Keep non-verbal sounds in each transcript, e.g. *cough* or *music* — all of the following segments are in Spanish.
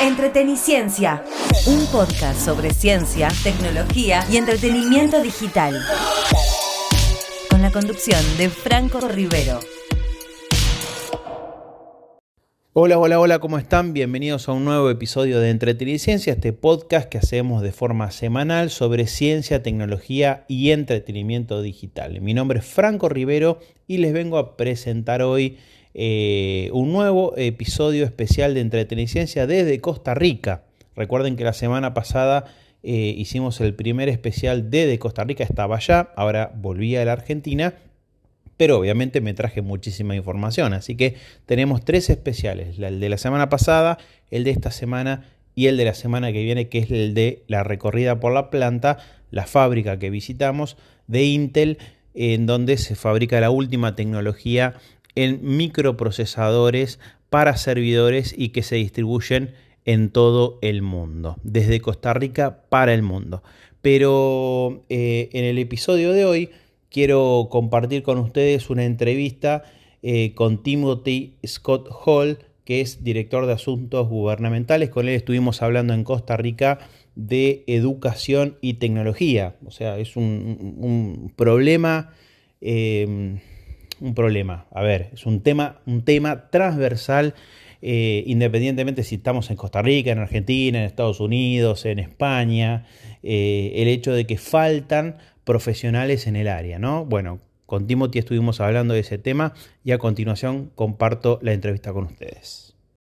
Entreteniciencia, un podcast sobre ciencia, tecnología y entretenimiento digital. Con la conducción de Franco Rivero. Hola, hola, hola, ¿cómo están? Bienvenidos a un nuevo episodio de Entreteniciencia, este podcast que hacemos de forma semanal sobre ciencia, tecnología y entretenimiento digital. Mi nombre es Franco Rivero y les vengo a presentar hoy eh, un nuevo episodio especial de Entreteniciencia desde Costa Rica. Recuerden que la semana pasada eh, hicimos el primer especial desde Costa Rica, estaba allá, ahora volví a la Argentina, pero obviamente me traje muchísima información, así que tenemos tres especiales, el de la semana pasada, el de esta semana y el de la semana que viene, que es el de la recorrida por la planta, la fábrica que visitamos de Intel, en donde se fabrica la última tecnología en microprocesadores para servidores y que se distribuyen en todo el mundo, desde Costa Rica para el mundo. Pero eh, en el episodio de hoy quiero compartir con ustedes una entrevista eh, con Timothy Scott Hall, que es director de asuntos gubernamentales. Con él estuvimos hablando en Costa Rica de educación y tecnología. O sea, es un, problema eh, un problema. A ver, es un tema, un tema transversal, eh, independientemente si estamos en Costa Rica, en Argentina, en Estados Unidos, en España, eh, el hecho de que faltan profesionales en el área, ¿no? Bueno, con Timothy estuvimos hablando de ese tema y a continuación comparto la entrevista con ustedes.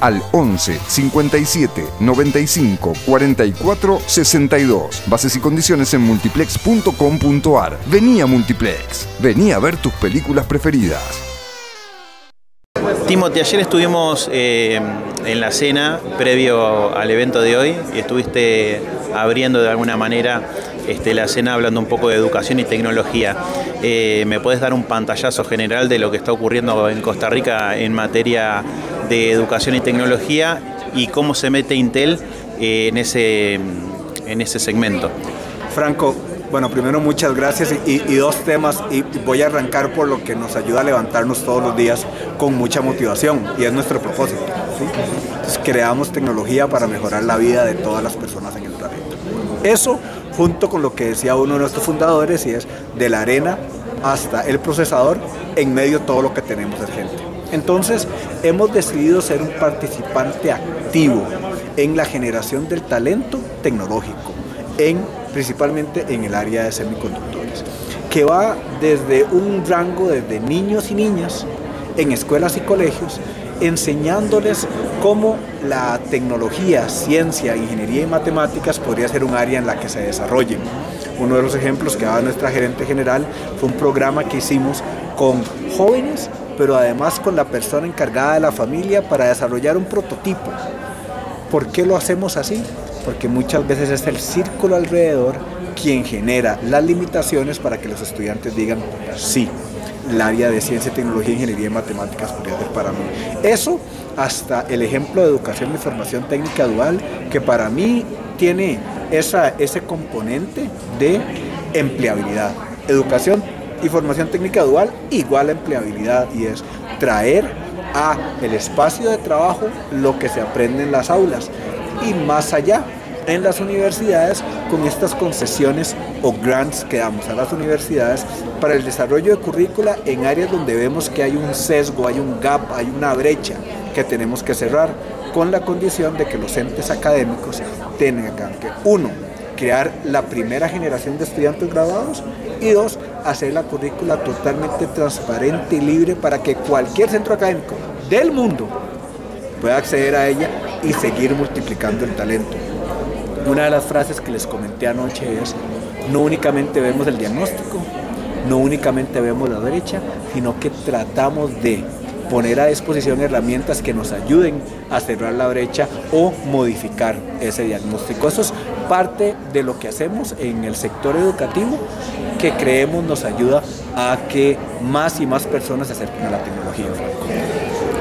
al 11 57 95 44 62. Bases y condiciones en multiplex.com.ar. Vení a Multiplex. Vení a ver tus películas preferidas. Timothy, ayer estuvimos eh, en la cena previo al evento de hoy y estuviste abriendo de alguna manera este, la cena hablando un poco de educación y tecnología. Eh, ¿Me puedes dar un pantallazo general de lo que está ocurriendo en Costa Rica en materia de educación y tecnología y cómo se mete Intel eh, en, ese, en ese segmento. Franco, bueno, primero muchas gracias y, dos temas y voy a arrancar por lo que nos ayuda a levantarnos todos los días con mucha motivación y es nuestro propósito. creamos tecnología para mejorar la vida de todas las personas en el planeta. Eso junto con lo que decía uno de nuestros fundadores y es de la arena hasta el procesador, en medio todo lo que tenemos es gente. Entonces, hemos decidido ser un participante activo en la generación del talento tecnológico, en, principalmente en el área de semiconductores, que va desde un rango desde niños y niñas en escuelas y colegios, enseñándoles cómo la tecnología, ciencia, ingeniería y matemáticas podría ser un área en la que se desarrollen. Uno de los ejemplos que daba nuestra gerente general fue un programa que hicimos con jóvenes pero además con la persona encargada de la familia para desarrollar un prototipo. ¿Por qué lo hacemos así? Porque muchas veces es el círculo alrededor quien genera las limitaciones para que los estudiantes digan sí. El área de ciencia, tecnología, ingeniería y matemáticas podría ser para mí. Eso hasta el ejemplo de educación y formación técnica dual, que para mí tiene esa, ese componente de empleabilidad. Educación y formación técnica dual igual empleabilidad y es traer a el espacio de trabajo lo que se aprende en las aulas y más allá en las universidades con estas concesiones o grants que damos a las universidades para el desarrollo de currícula en áreas donde vemos que hay un sesgo, hay un gap, hay una brecha que tenemos que cerrar con la condición de que los entes académicos tengan que, uno, crear la primera generación de estudiantes graduados y dos, hacer la currícula totalmente transparente y libre para que cualquier centro académico del mundo pueda acceder a ella y seguir multiplicando el talento. Una de las frases que les comenté anoche es, no únicamente vemos el diagnóstico, no únicamente vemos la derecha, sino que tratamos de poner a disposición herramientas que nos ayuden a cerrar la brecha o modificar ese diagnóstico. Eso es parte de lo que hacemos en el sector educativo que creemos nos ayuda a que más y más personas se acerquen a la tecnología.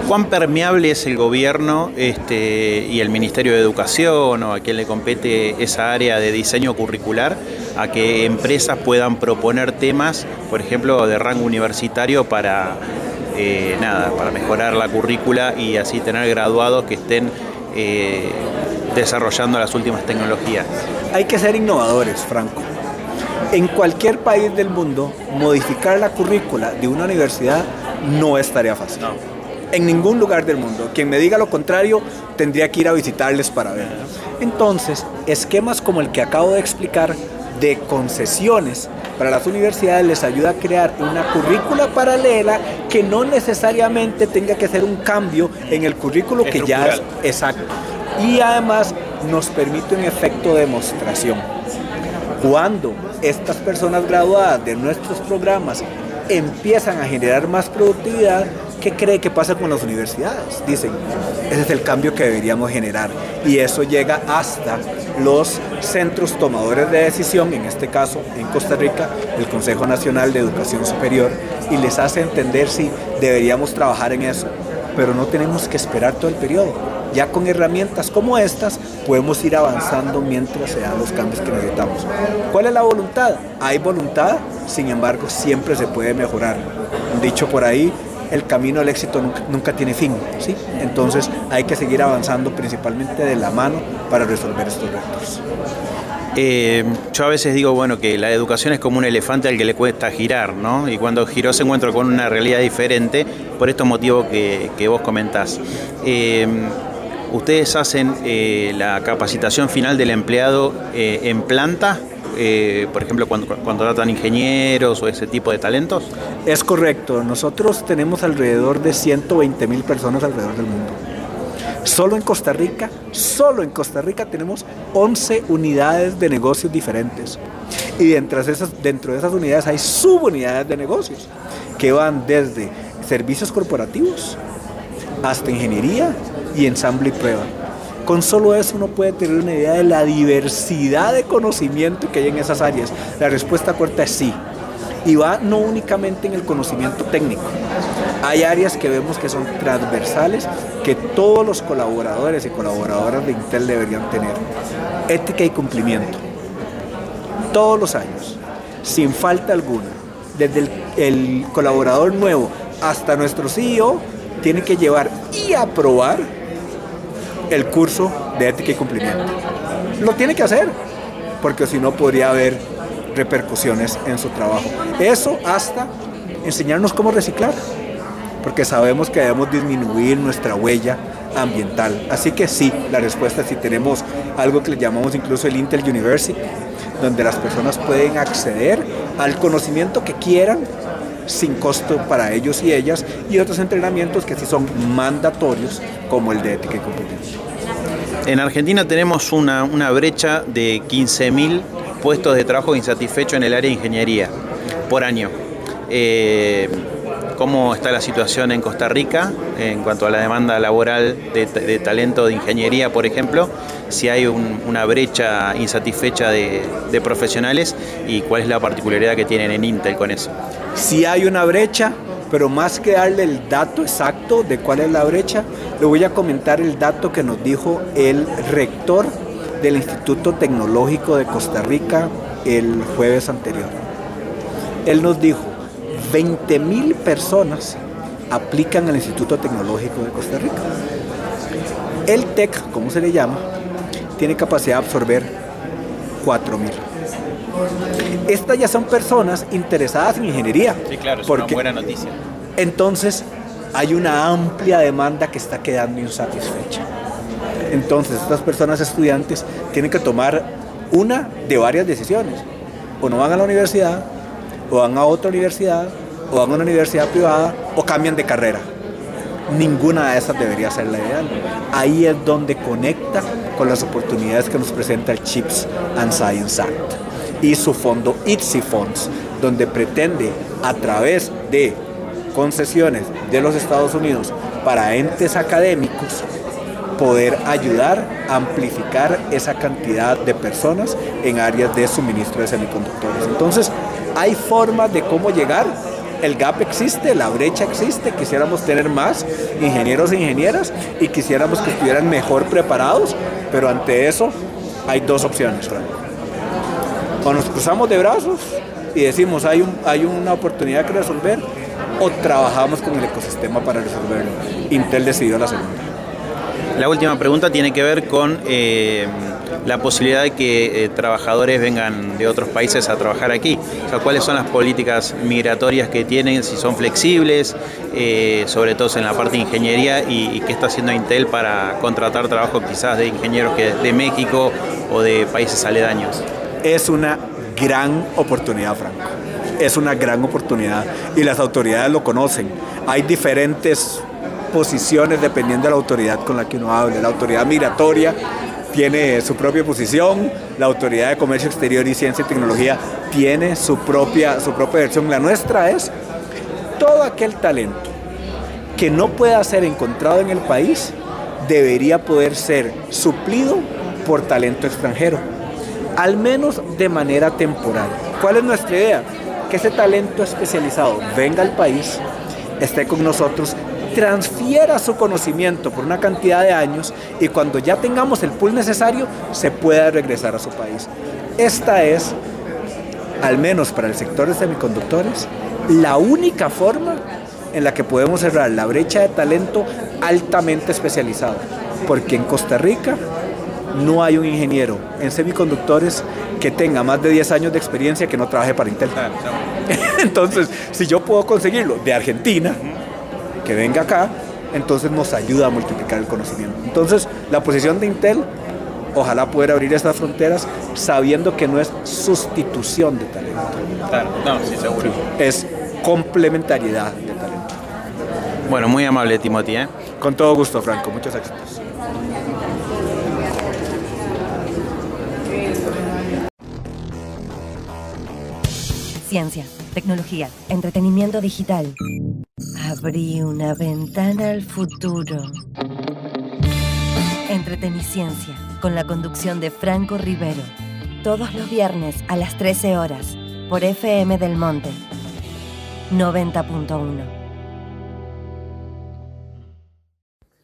¿Cuán permeable es el gobierno este, y el Ministerio de Educación o a quien le compete esa área de diseño curricular a que empresas puedan proponer temas, por ejemplo, de rango universitario para, eh, nada, para mejorar la currícula y así tener graduados que estén eh, desarrollando las últimas tecnologías? Hay que ser innovadores, Franco. En cualquier país del mundo, modificar la currícula de una universidad no es tarea fácil. En ningún lugar del mundo. Quien me diga lo contrario tendría que ir a visitarles para ver. Entonces, esquemas como el que acabo de explicar de concesiones para las universidades les ayuda a crear una currícula paralela que no necesariamente tenga que ser un cambio en el currículo que ya es exacto. Y además nos permite un efecto de demostración. Cuando estas personas graduadas de nuestros programas empiezan a generar más productividad, ¿qué cree que pasa con las universidades? Dicen, ese es el cambio que deberíamos generar. Y eso llega hasta los centros tomadores de decisión, en este caso en Costa Rica, el Consejo Nacional de Educación Superior, y les hace entender si deberíamos trabajar en eso. Pero no tenemos que esperar todo el periodo. Ya con herramientas como estas podemos ir avanzando mientras se dan los cambios que necesitamos. ¿Cuál es la voluntad? Hay voluntad, sin embargo siempre se puede mejorar. Dicho por ahí, el camino al éxito nunca, tiene fin. ¿sí? Entonces hay que seguir avanzando principalmente de la mano para resolver estos retos. Eh, yo a veces digo, bueno, que la educación es como un elefante al que le cuesta girar, ¿no? Y cuando giró se encuentra con una realidad diferente por estos motivos que, vos comentás. Eh, ustedes hacen eh, la capacitación final del empleado en planta por ejemplo, cuando, cuando tratan ingenieros o ese tipo de talentos? Es correcto. Nosotros tenemos alrededor de 120 mil personas alrededor del mundo. Solo en Costa Rica, solo en Costa Rica tenemos 11 unidades de negocios diferentes. Y dentro de esas, dentro de esas unidades hay subunidades de negocios que van desde servicios corporativos hasta ingeniería y ensamble y prueba. Con solo eso uno puede tener una idea de la diversidad de conocimiento que hay en esas áreas. La respuesta corta es sí. Y va no únicamente en el conocimiento técnico. Hay áreas que vemos que son transversales, que todos los colaboradores y colaboradoras de Intel deberían tener. Ética y cumplimiento. Todos los años, sin falta alguna, desde el, colaborador nuevo hasta nuestro CEO, tiene que llevar y aprobar el curso de ética y cumplimiento. Lo tiene que hacer, porque si no podría haber repercusiones en su trabajo. Eso hasta enseñarnos cómo reciclar, porque sabemos que debemos disminuir nuestra huella ambiental. Así que sí, la respuesta es si tenemos algo que le llamamos incluso el Intel University, donde las personas pueden acceder al conocimiento que quieran sin costo para ellos y ellas, y otros entrenamientos que sí son mandatorios, como el de ética y competencia. En Argentina tenemos una, brecha de 15.000 puestos de trabajo insatisfechos en el área de ingeniería por año. Eh, ¿Cómo está la situación en Costa Rica en cuanto a la demanda laboral de, talento de ingeniería, por ejemplo? Si hay una brecha insatisfecha de, de profesionales y cuál es la particularidad que tienen en Intel con eso si hay una brecha, pero más que darle el dato exacto de cuál es la brecha, le voy a comentar el dato que nos dijo el rector del Instituto Tecnológico de Costa Rica el jueves anterior. Él nos dijo, 20 mil personas aplican al Instituto Tecnológico de Costa Rica. El TEC, como se le llama, tiene capacidad de absorber 4 mil. Estas ya son personas interesadas en ingeniería. Sí, claro, es una buena noticia. Entonces, hay una amplia demanda que está quedando insatisfecha. Entonces, estas personas estudiantes tienen que tomar una de varias decisiones. O no van a la universidad, o van a otra universidad, o van a una universidad privada, o cambian de carrera. Ninguna de esas debería ser la ideal. Ahí es donde conecta con las oportunidades que nos presenta el Chips and Science Act y su fondo ITSI Funds, donde pretende a través de concesiones de los Estados Unidos para entes académicos, poder ayudar a amplificar esa cantidad de personas en áreas de suministro de semiconductores. Entonces, hay formas de cómo llegar. El gap existe, la brecha existe, quisiéramos tener más ingenieros e ingenieras y quisiéramos que estuvieran mejor preparados, pero ante eso hay dos opciones. O nos cruzamos de brazos y decimos hay, un, hay una oportunidad que resolver o trabajamos con el ecosistema para resolverlo. Intel decidió la segunda. La última pregunta tiene que ver con eh, la posibilidad de que eh, trabajadores vengan de otros países a trabajar aquí. O sea, ¿cuáles son las políticas migratorias que tienen? Si son flexibles, eh, sobre todo en la parte de ingeniería, y, qué está haciendo Intel para contratar trabajo quizás de ingenieros que de México o de países aledaños. Es una gran oportunidad, Franco. Es una gran oportunidad y las autoridades lo conocen. Hay diferentes posiciones dependiendo de la autoridad con la que uno hable. La autoridad migratoria tiene su propia posición, la autoridad de comercio exterior y ciencia y tecnología tiene su propia, su propia versión. La nuestra es todo aquel talento que no pueda ser encontrado en el país debería poder ser suplido por talento extranjero, al menos de manera temporal. ¿Cuál es nuestra idea? Que ese talento especializado venga al país, esté con nosotros transfiera su conocimiento por una cantidad de años y cuando ya tengamos el pool necesario se pueda regresar a su país. Esta es, al menos para el sector de semiconductores, la única forma en la que podemos cerrar la brecha de talento altamente especializado. Porque en Costa Rica no hay un ingeniero en semiconductores que tenga más de 10 años de experiencia que no trabaje para Intel. *laughs* Entonces, si yo puedo conseguirlo de Argentina, que venga acá, entonces nos ayuda a multiplicar el conocimiento. Entonces, la posición de Intel, ojalá poder abrir estas fronteras sabiendo que no es sustitución de talento. Claro, no, sí, seguro. es complementariedad de talento. Bueno, muy amable, Timothy. ¿eh? Con todo gusto, Franco. Muchos éxitos. Ciencia, tecnología, entretenimiento digital. Abrí una ventana al futuro. Entreteniciencia, con la conducción de Franco Rivero. Todos los viernes a las 13 horas, por FM del Monte. 90.1.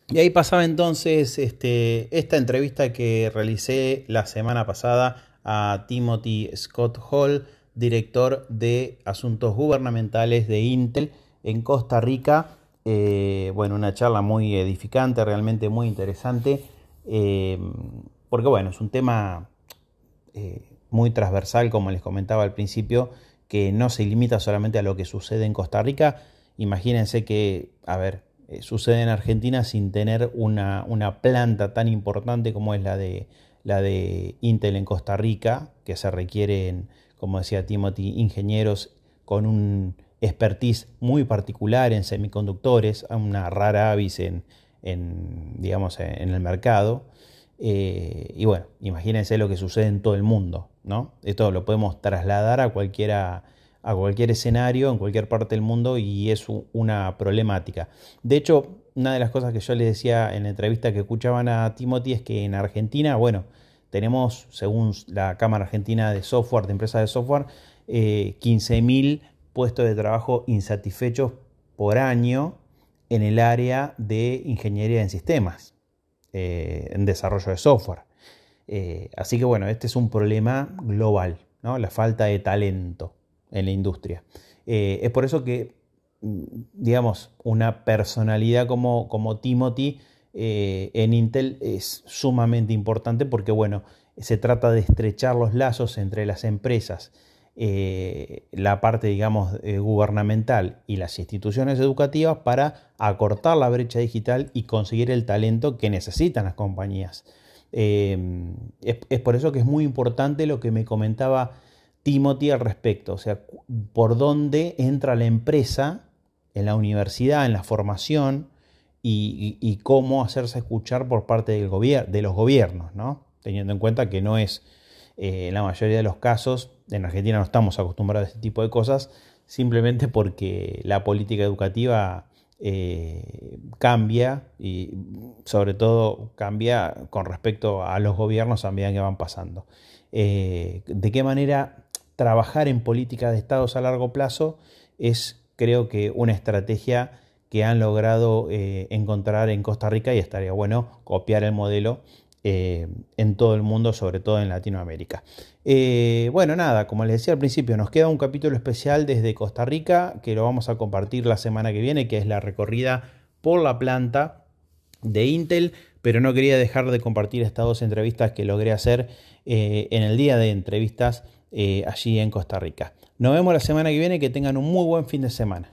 Y ahí pasaba entonces este, esta entrevista que realicé la semana pasada a Timothy Scott Hall, director de Asuntos Gubernamentales de Intel en Costa Rica. Eh, bueno, una charla muy edificante, realmente muy interesante, eh, porque bueno, es un tema eh, muy transversal, como les comentaba al principio, que no se limita solamente a lo que sucede en Costa Rica. Imagínense que, a ver, sucede en Argentina sin tener una, una, planta tan importante como es la de, la de Intel en Costa Rica, que se requieren, como decía Timothy, ingenieros con un expertise muy particular en semiconductores, una rara avis en, digamos, en el mercado. Eh, y bueno, imagínense lo que sucede en todo el mundo, ¿no? Esto lo podemos trasladar a, cualquiera, a cualquier escenario, en cualquier parte del mundo, y es una problemática. De hecho, una de las cosas que yo les decía en la entrevista que escuchaban a Timothy es que en Argentina, bueno, tenemos, según la Cámara Argentina de Software, de Empresas de Software, eh, 15.000 puestos de trabajo insatisfechos por año en el área de ingeniería en sistemas, eh, en desarrollo de software. Eh, así que bueno, este es un problema global, ¿no? la falta de talento en la industria. Eh, es por eso que, mm, digamos, una personalidad como, como Timothy en Intel es sumamente importante porque, bueno, se trata de estrechar los lazos entre las empresas eh, la parte, digamos, eh, gubernamental y las instituciones educativas para acortar la brecha digital y conseguir el talento que necesitan las compañías. Eh, es, por eso que es muy importante lo que me comentaba Timothy al respecto, o sea, por dónde entra la empresa en la universidad, en la formación y, cómo hacerse escuchar por parte del de los gobiernos, ¿no? teniendo en cuenta que no es en la mayoría de los casos en Argentina no estamos acostumbrados a este tipo de cosas, simplemente porque la política educativa eh, cambia y sobre todo cambia con respecto a los gobiernos a medida que van pasando. Eh, ¿De qué manera trabajar en política de estados a largo plazo es creo que una estrategia que han logrado eh, encontrar en Costa Rica y estaría bueno copiar el modelo eh, en todo el mundo, sobre todo en Latinoamérica. Eh, bueno, nada, como les decía al principio, nos queda un capítulo especial desde Costa Rica que lo vamos a compartir la semana que viene, que es la recorrida por la planta de Intel, pero no quería dejar de compartir estas dos entrevistas que logré hacer eh, en el día de entrevistas allí en Costa Rica. Nos vemos la semana que viene, que tengan un muy buen fin de semana.